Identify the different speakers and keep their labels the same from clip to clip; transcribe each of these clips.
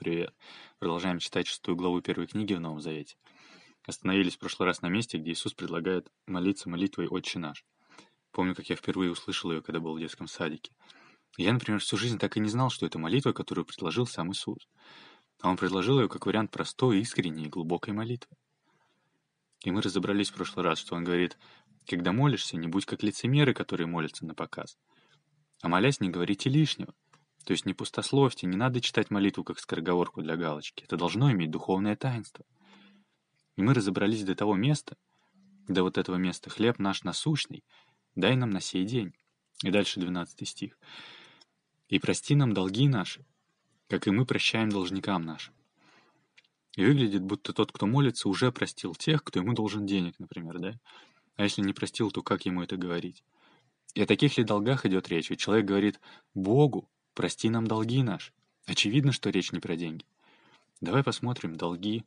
Speaker 1: Привет. Продолжаем читать шестую главу первой книги в Новом Завете. Остановились в прошлый раз на месте, где Иисус предлагает молиться молитвой «Отче наш». Помню, как я впервые услышал ее, когда был в детском садике. Я, например, всю жизнь так и не знал, что это молитва, которую предложил сам Иисус. А он предложил ее как вариант простой, искренней и глубокой молитвы. И мы разобрались в прошлый раз, что он говорит, когда молишься, не будь как лицемеры, которые молятся на показ. А молясь, не говорите лишнего. То есть не пустословьте, не надо читать молитву как скороговорку для галочки. Это должно иметь духовное таинство. И мы разобрались до того места, до вот этого места «Хлеб наш насущный, дай нам на сей день». И дальше 12 стих. «И прости нам долги наши, как и мы прощаем должникам нашим». И выглядит, будто тот, кто молится, уже простил тех, кто ему должен денег, например, да? А если не простил, то как ему это говорить? И о таких ли долгах идет речь? Ведь человек говорит «Богу, Прости нам долги наши. Очевидно, что речь не про деньги. Давай посмотрим долги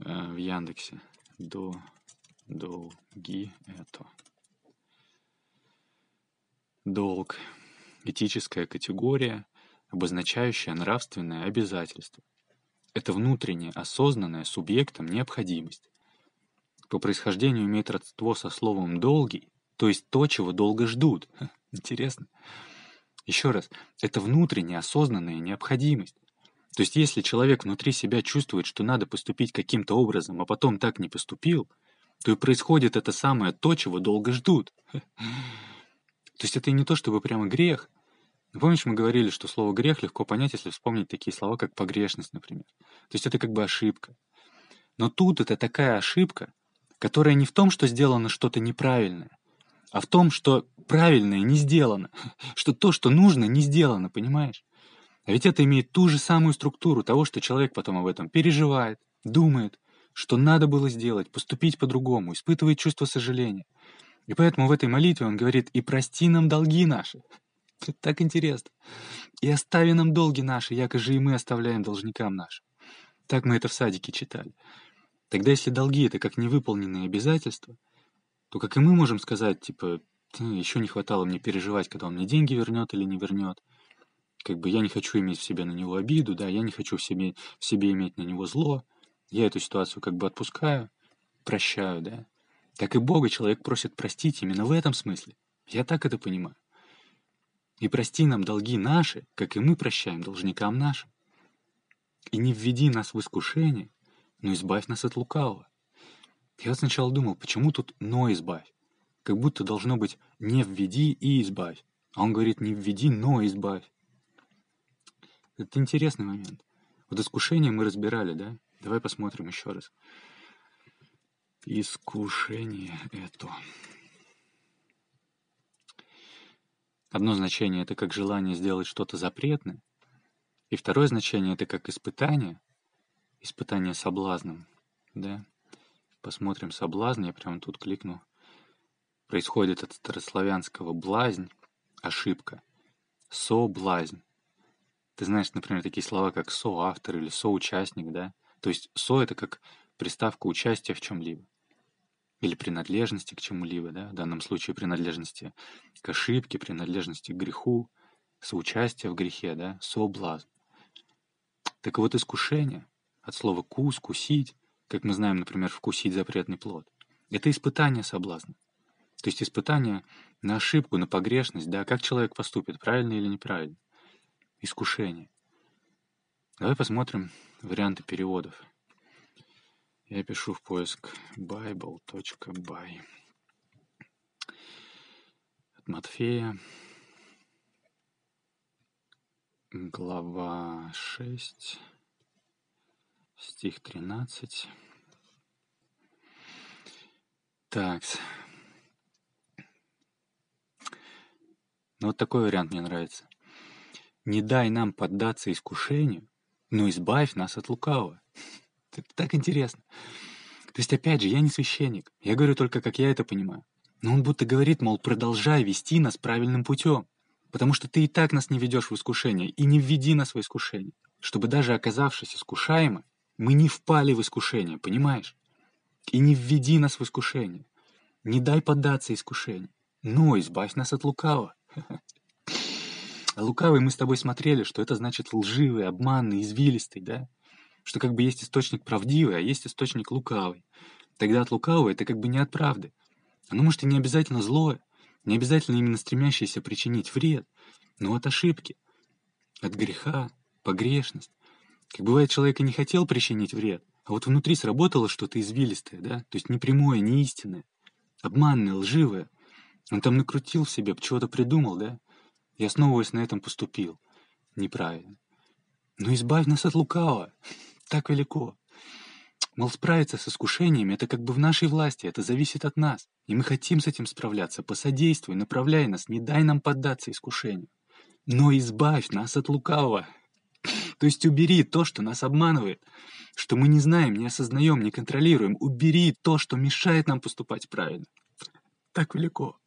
Speaker 1: э, в Яндексе. До, долги это. Долг. Этическая категория, обозначающая нравственное обязательство. Это внутренняя, осознанная субъектом необходимость. По происхождению имеет родство со словом «долгий», то есть то, чего долго ждут. Интересно. Еще раз, это внутренняя осознанная необходимость. То есть если человек внутри себя чувствует, что надо поступить каким-то образом, а потом так не поступил, то и происходит это самое то, чего долго ждут. То есть это не то, чтобы прямо грех. Помнишь, мы говорили, что слово «грех» легко понять, если вспомнить такие слова, как «погрешность», например. То есть это как бы ошибка. Но тут это такая ошибка, которая не в том, что сделано что-то неправильное, а в том, что правильное не сделано, что то, что нужно, не сделано, понимаешь? А ведь это имеет ту же самую структуру того, что человек потом об этом переживает, думает, что надо было сделать, поступить по-другому, испытывает чувство сожаления. И поэтому в этой молитве он говорит «И прости нам долги наши». Так интересно. «И остави нам долги наши, якоже и мы оставляем должникам нашим». Так мы это в садике читали. Тогда если долги — это как невыполненные обязательства — то как и мы можем сказать, типа, еще не хватало мне переживать, когда он мне деньги вернет или не вернет. Как бы я не хочу иметь в себе на него обиду, да, я не хочу в себе, в себе иметь на него зло. Я эту ситуацию как бы отпускаю, прощаю, да. Так и Бога человек просит простить именно в этом смысле. Я так это понимаю. И прости нам долги наши, как и мы прощаем должникам нашим. И не введи нас в искушение, но избавь нас от лукавого. Я сначала думал, почему тут «но избавь»? Как будто должно быть «не введи и избавь». А он говорит «не введи, но избавь». Это интересный момент. Вот искушение мы разбирали, да? Давай посмотрим еще раз. Искушение это. Одно значение — это как желание сделать что-то запретное. И второе значение — это как испытание. Испытание соблазном, да? Посмотрим соблазн, я прямо тут кликну. Происходит от старославянского блазнь, ошибка. Соблазнь. Ты знаешь, например, такие слова, как соавтор или соучастник, да? То есть со — это как приставка участия в чем-либо. Или принадлежности к чему-либо, да? В данном случае принадлежности к ошибке, принадлежности к греху, соучастие в грехе, да? Соблазн. Так вот, искушение от слова «кус», «кусить» как мы знаем, например, вкусить запретный плод. Это испытание соблазна. То есть испытание на ошибку, на погрешность, да, как человек поступит, правильно или неправильно. Искушение. Давай посмотрим варианты переводов. Я пишу в поиск bible.by. От Матфея, глава 6, стих 13. Так. Ну, вот такой вариант мне нравится. «Не дай нам поддаться искушению, но избавь нас от лукавого». Это так интересно. То есть, опять же, я не священник. Я говорю только, как я это понимаю. Но он будто говорит, мол, продолжай вести нас правильным путем. Потому что ты и так нас не ведешь в искушение, и не введи нас в искушение. Чтобы даже оказавшись искушаемы, мы не впали в искушение, понимаешь? И не введи нас в искушение. Не дай поддаться искушению, но избавь нас от лукавого. Лукавый мы с тобой смотрели, что это значит лживый, обманный, извилистый, да? Что как бы есть источник правдивый, а есть источник лукавый. Тогда от лукавого это как бы не от правды. Оно может и не обязательно злое, не обязательно именно стремящееся причинить вред, но от ошибки, от греха, погрешность. Как бывает, человек и не хотел причинить вред, а вот внутри сработало что-то извилистое, да, то есть не прямое, не истинное, обманное, лживое. Он там накрутил в себе, чего-то придумал, да, и основываясь на этом поступил. Неправильно. Но избавь нас от лукавого. Так велико. Мол, справиться с искушениями — это как бы в нашей власти, это зависит от нас. И мы хотим с этим справляться. Посодействуй, направляй нас, не дай нам поддаться искушению. Но избавь нас от лукавого. То есть убери то, что нас обманывает, что мы не знаем, не осознаем, не контролируем. Убери то, что мешает нам поступать правильно. Так велико.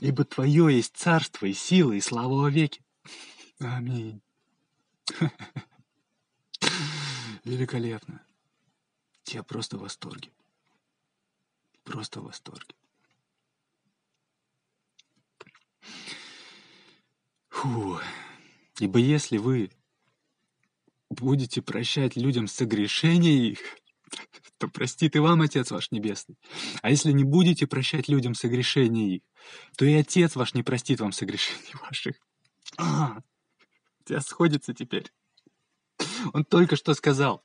Speaker 1: Ибо Твое есть царство и сила и слава во веки. Аминь. Великолепно. Я просто в восторге. Просто в восторге. Фу. Ибо если вы будете прощать людям согрешения их, то простит и вам Отец ваш Небесный. А если не будете прощать людям согрешения их, то и Отец ваш не простит вам согрешений ваших. А, тебя сходится теперь. Он только что сказал,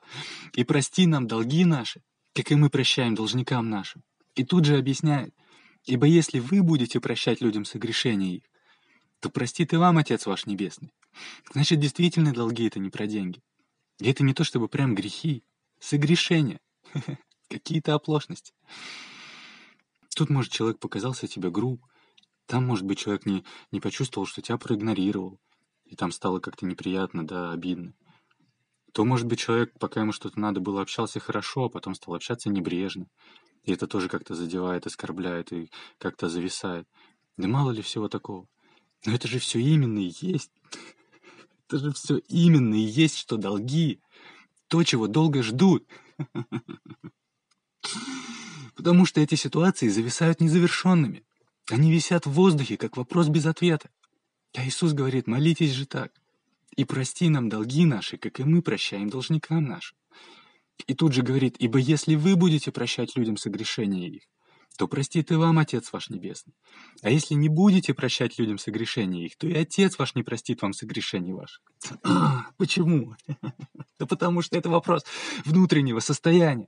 Speaker 1: и прости нам долги наши, как и мы прощаем должникам нашим. И тут же объясняет, ибо если вы будете прощать людям согрешения их, то простит и вам Отец ваш Небесный. Значит, действительно долги — это не про деньги. И это не то чтобы прям грехи, согрешения, какие-то оплошности. Тут, может, человек показался тебе груб, там, может быть, человек не, не почувствовал, что тебя проигнорировал, и там стало как-то неприятно, да, обидно. То, может быть, человек, пока ему что-то надо было, общался хорошо, а потом стал общаться небрежно. И это тоже как-то задевает, оскорбляет и как-то зависает. Да мало ли всего такого. Но это же все именно и есть. Это же все именно и есть, что долги. То, чего долго ждут. Потому что эти ситуации зависают незавершенными. Они висят в воздухе, как вопрос без ответа. А Иисус говорит, молитесь же так. И прости нам долги наши, как и мы прощаем должникам нашим. И тут же говорит, ибо если вы будете прощать людям согрешения их, то простит и вам Отец ваш Небесный. А если не будете прощать людям согрешения их, то и Отец ваш не простит вам согрешений ваших. Почему? Да потому что это вопрос внутреннего состояния.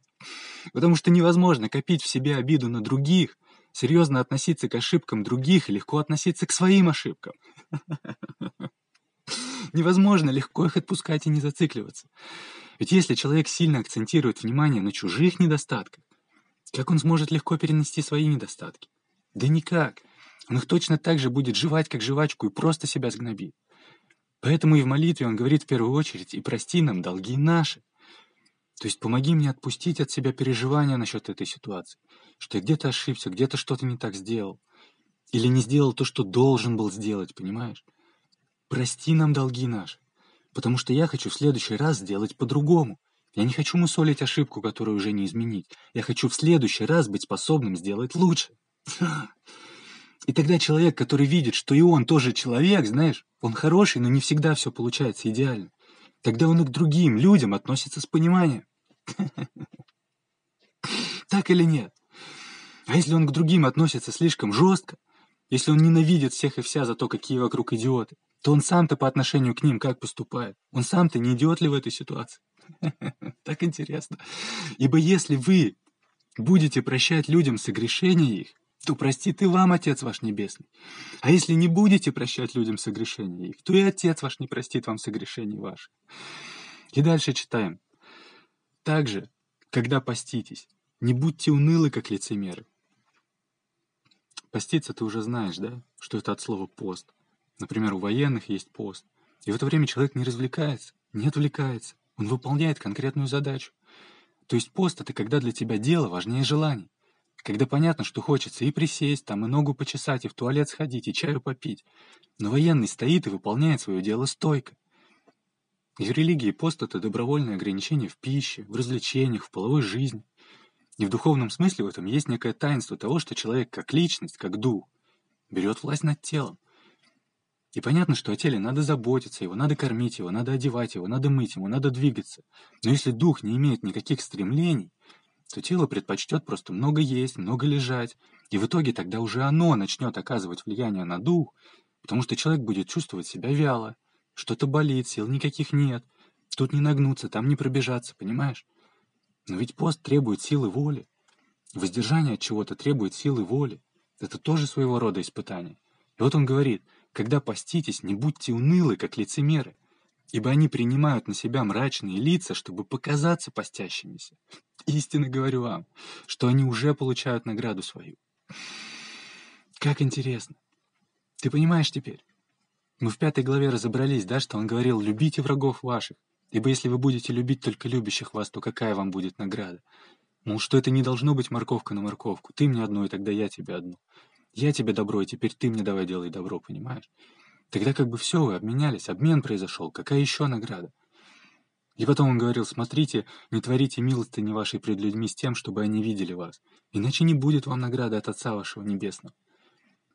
Speaker 1: Потому что невозможно копить в себе обиду на других, серьезно относиться к ошибкам других и легко относиться к своим ошибкам. Невозможно легко их отпускать и не зацикливаться. Ведь если человек сильно акцентирует внимание на чужих недостатках, как он сможет легко перенести свои недостатки? Да никак. Он их точно так же будет жевать, как жвачку, и просто себя сгнобит. Поэтому и в молитве он говорит в первую очередь «И прости нам долги наши». То есть помоги мне отпустить от себя переживания насчет этой ситуации, что я где-то ошибся, где-то что-то не так сделал. Или не сделал то, что должен был сделать, понимаешь? Прости нам долги наши, потому что я хочу в следующий раз сделать по-другому. Я не хочу мусолить ошибку, которую уже не изменить. Я хочу в следующий раз быть способным сделать лучше. И тогда человек, который видит, что и он тоже человек, знаешь, он хороший, но не всегда все получается идеально. Тогда он и к другим людям относится с пониманием. Так или нет? А если он к другим относится слишком жестко, если он ненавидит всех и вся за то, какие вокруг идиоты, то он сам-то по отношению к ним как поступает? Он сам-то не идиот ли в этой ситуации? Так интересно. Ибо если вы будете прощать людям согрешения их, то простит и вам Отец ваш Небесный. А если не будете прощать людям согрешения их, то и Отец ваш не простит вам согрешений ваших. И дальше читаем. Также, когда поститесь, не будьте унылы, как лицемеры. Поститься ты уже знаешь, да? Что это от слова «пост». Например, у военных есть пост. И в это время человек не развлекается, не отвлекается. Он выполняет конкретную задачу. То есть пост — это когда для тебя дело важнее желаний. Когда понятно, что хочется и присесть, там, и ногу почесать, и в туалет сходить, и чаю попить. Но военный стоит и выполняет свое дело стойко. И в религии пост — это добровольное ограничение в пище, в развлечениях, в половой жизни. И в духовном смысле в этом есть некое таинство того, что человек как личность, как дух, берет власть над телом. И понятно, что о теле надо заботиться, его надо кормить, его надо одевать, его надо мыть, ему надо двигаться. Но если дух не имеет никаких стремлений, то тело предпочтет просто много есть, много лежать. И в итоге тогда уже оно начнет оказывать влияние на дух, потому что человек будет чувствовать себя вяло, что-то болит, сил никаких нет. Тут не нагнуться, там не пробежаться, понимаешь? Но ведь пост требует силы воли. Воздержание от чего-то требует силы воли. Это тоже своего рода испытание. И вот он говорит – когда поститесь, не будьте унылы, как лицемеры, ибо они принимают на себя мрачные лица, чтобы показаться постящимися. Истинно говорю вам, что они уже получают награду свою. Как интересно. Ты понимаешь теперь? Мы в пятой главе разобрались, да, что он говорил «любите врагов ваших, ибо если вы будете любить только любящих вас, то какая вам будет награда?» Мол, что это не должно быть морковка на морковку. Ты мне одну, и тогда я тебе одну. Я тебе добро, и теперь ты мне давай делай добро, понимаешь? Тогда как бы все, вы обменялись, обмен произошел, какая еще награда? И потом он говорил, смотрите, не творите милостыни вашей пред людьми с тем, чтобы они видели вас, иначе не будет вам награды от Отца вашего Небесного.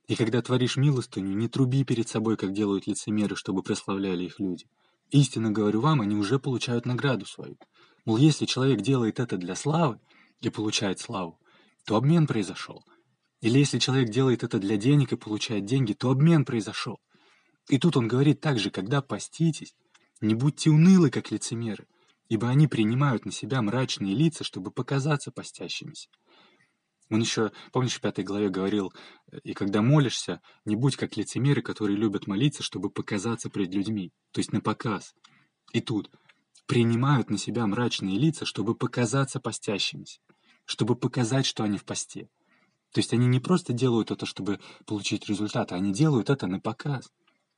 Speaker 1: И когда творишь милостыню, не труби перед собой, как делают лицемеры, чтобы прославляли их люди. Истинно говорю вам, они уже получают награду свою. Мол, если человек делает это для славы и получает славу, то обмен произошел. Или если человек делает это для денег и получает деньги, то обмен произошел. И тут он говорит также, когда поститесь, не будьте унылы, как лицемеры, ибо они принимают на себя мрачные лица, чтобы показаться постящимися. Он еще, помнишь, в пятой главе говорил, и когда молишься, не будь как лицемеры, которые любят молиться, чтобы показаться пред людьми, то есть на показ. И тут принимают на себя мрачные лица, чтобы показаться постящимися, чтобы показать, что они в посте. То есть они не просто делают это, чтобы получить результат, а они делают это на показ.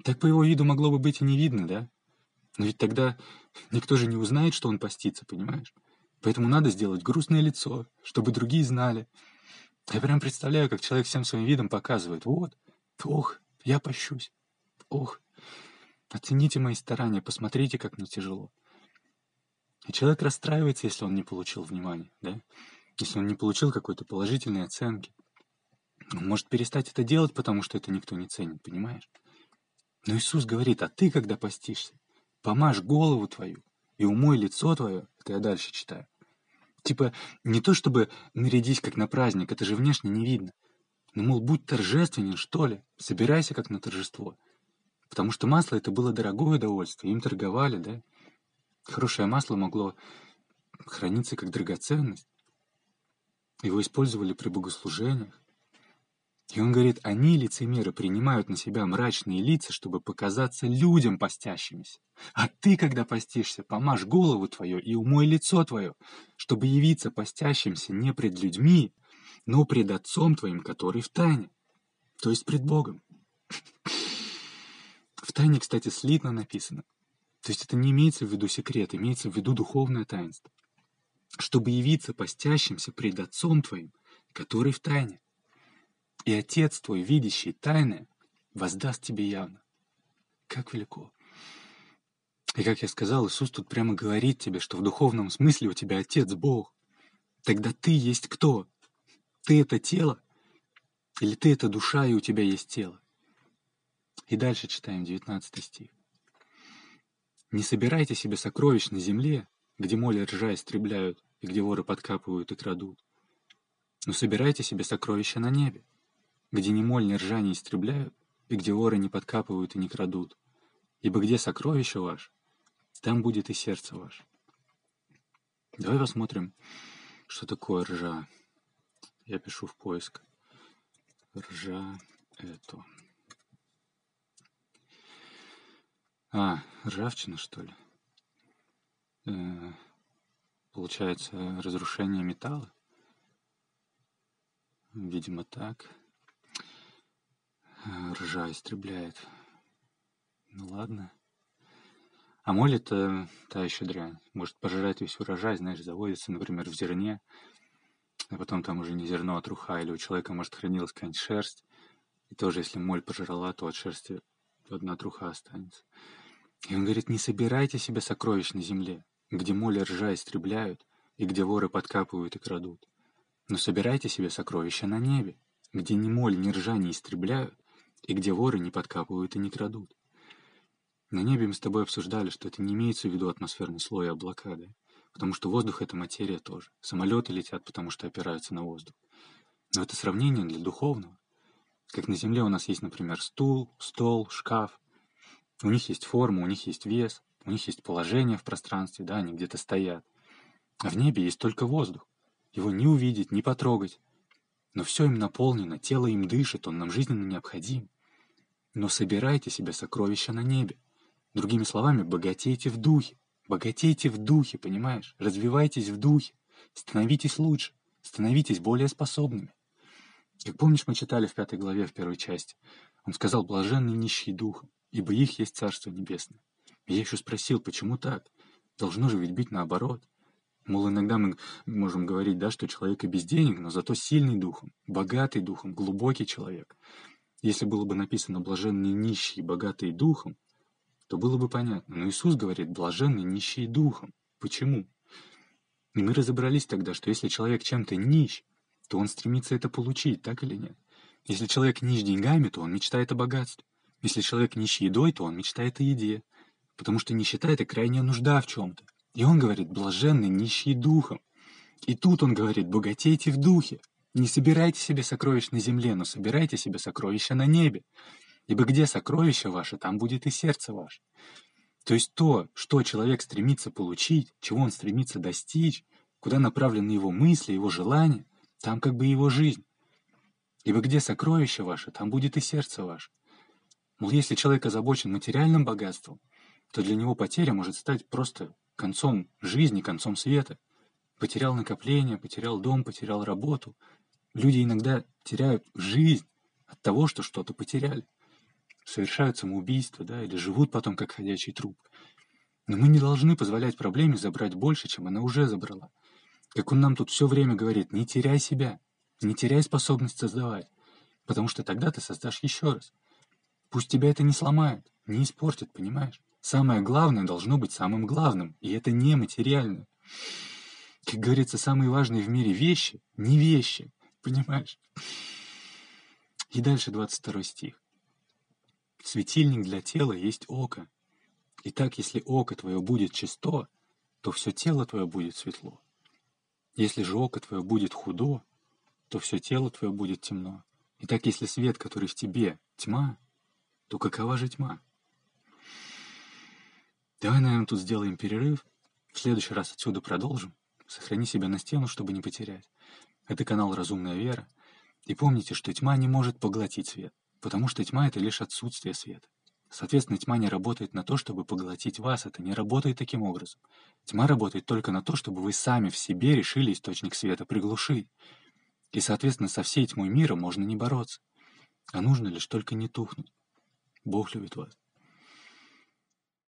Speaker 1: Так по его виду могло бы быть и не видно, да? Но ведь тогда никто же не узнает, что он постится, понимаешь? Поэтому надо сделать грустное лицо, чтобы другие знали. Я прям представляю, как человек всем своим видом показывает. Вот, ох, я пощусь. Ох, оцените мои старания, посмотрите, как мне тяжело. И человек расстраивается, если он не получил внимания, да? Если он не получил какой-то положительной оценки. Может перестать это делать, потому что это никто не ценит, понимаешь? Но Иисус говорит, а ты, когда постишься, помажь голову твою и умой лицо твое, это я дальше читаю. Типа, не то чтобы нарядись как на праздник, это же внешне не видно. Но, мол, будь торжественен, что ли, собирайся как на торжество. Потому что масло это было дорогое удовольствие, им торговали, да? Хорошее масло могло храниться как драгоценность. Его использовали при богослужениях. И он говорит, они, лицемеры, принимают на себя мрачные лица, чтобы показаться людям постящимися. А ты, когда постишься, помажь голову твою и умой лицо твое, чтобы явиться постящимся не пред людьми, но пред Отцом твоим, который в тайне, то есть пред Богом. В тайне, кстати, слитно написано. То есть это не имеется в виду секрет, имеется в виду духовное таинство. Чтобы явиться постящимся пред Отцом твоим, который в тайне и Отец твой, видящий тайное, воздаст тебе явно. Как велико. И как я сказал, Иисус тут прямо говорит тебе, что в духовном смысле у тебя Отец Бог. Тогда ты есть кто? Ты это тело? Или ты это душа, и у тебя есть тело? И дальше читаем 19 стих. «Не собирайте себе сокровищ на земле, где моли ржа истребляют, и где воры подкапывают и крадут, но собирайте себе сокровища на небе, где ни моль, ни ржа не истребляют, и где воры не подкапывают и не крадут. Ибо где сокровище ваше, там будет и сердце ваше. Давай посмотрим, что такое ржа. Я пишу в поиск. Ржа это. А, ржавчина, что ли? Э, получается, разрушение металла? Видимо, так. Ржа истребляет. Ну ладно. А моль это та еще дрянь. Может пожирать весь урожай, знаешь, заводится, например, в зерне, а потом там уже не зерно, а труха, или у человека, может, хранилась какая-нибудь шерсть, и тоже, если моль пожрала, то от шерсти одна труха останется. И он говорит, не собирайте себе сокровищ на земле, где моль и ржа истребляют, и где воры подкапывают и крадут. Но собирайте себе сокровища на небе, где ни моль, ни ржа не истребляют, и где воры не подкапывают и не крадут. На небе мы с тобой обсуждали, что это не имеется в виду атмосферный слой и облака, да? Потому что воздух — это материя тоже. Самолеты летят, потому что опираются на воздух. Но это сравнение для духовного. Как на Земле у нас есть, например, стул, стол, шкаф. У них есть форма, у них есть вес, у них есть положение в пространстве, да, они где-то стоят. А в небе есть только воздух. Его не увидеть, не потрогать. Но все им наполнено, тело им дышит, он нам жизненно необходим. Но собирайте себе сокровища на небе. Другими словами, богатейте в духе. Богатейте в духе, понимаешь? Развивайтесь в духе. Становитесь лучше. Становитесь более способными. Как помнишь, мы читали в пятой главе в первой части. Он сказал, блаженные нищие духом, ибо их есть Царство Небесное. И я еще спросил, почему так? Должно же ведь быть наоборот. Мол, иногда мы можем говорить, да, что человек и без денег, но зато сильный духом, богатый духом, глубокий человек. Если было бы написано «блаженные нищие, богатые духом», то было бы понятно. Но Иисус говорит «блаженные нищие духом». Почему? И мы разобрались тогда, что если человек чем-то нищ, то он стремится это получить, так или нет? Если человек нищ деньгами, то он мечтает о богатстве. Если человек нищ едой, то он мечтает о еде. Потому что нищета — это крайняя нужда в чем-то. И он говорит, блаженны нищие духом. И тут он говорит, богатейте в духе. Не собирайте себе сокровищ на земле, но собирайте себе сокровища на небе. Ибо где сокровище ваше, там будет и сердце ваше. То есть то, что человек стремится получить, чего он стремится достичь, куда направлены его мысли, его желания, там как бы его жизнь. Ибо где сокровище ваше, там будет и сердце ваше. Мол, если человек озабочен материальным богатством, то для него потеря может стать просто концом жизни, концом света. Потерял накопление, потерял дом, потерял работу. Люди иногда теряют жизнь от того, что что-то потеряли. Совершают самоубийство, да, или живут потом как ходячий труп. Но мы не должны позволять проблеме забрать больше, чем она уже забрала. Как он нам тут все время говорит, не теряй себя, не теряй способность создавать, потому что тогда ты создашь еще раз. Пусть тебя это не сломает, не испортит, понимаешь? Самое главное должно быть самым главным, и это не материально. Как говорится, самые важные в мире вещи — не вещи, понимаешь? И дальше 22 стих. Светильник для тела есть око. Итак, если око твое будет чисто, то все тело твое будет светло. Если же око твое будет худо, то все тело твое будет темно. Итак, если свет, который в тебе, тьма, то какова же тьма? Давай, наверное, тут сделаем перерыв. В следующий раз отсюда продолжим. Сохрани себя на стену, чтобы не потерять. Это канал «Разумная вера». И помните, что тьма не может поглотить свет, потому что тьма — это лишь отсутствие света. Соответственно, тьма не работает на то, чтобы поглотить вас, это не работает таким образом. Тьма работает только на то, чтобы вы сами в себе решили источник света приглушить. И, соответственно, со всей тьмой мира можно не бороться, а нужно лишь только не тухнуть. Бог любит вас.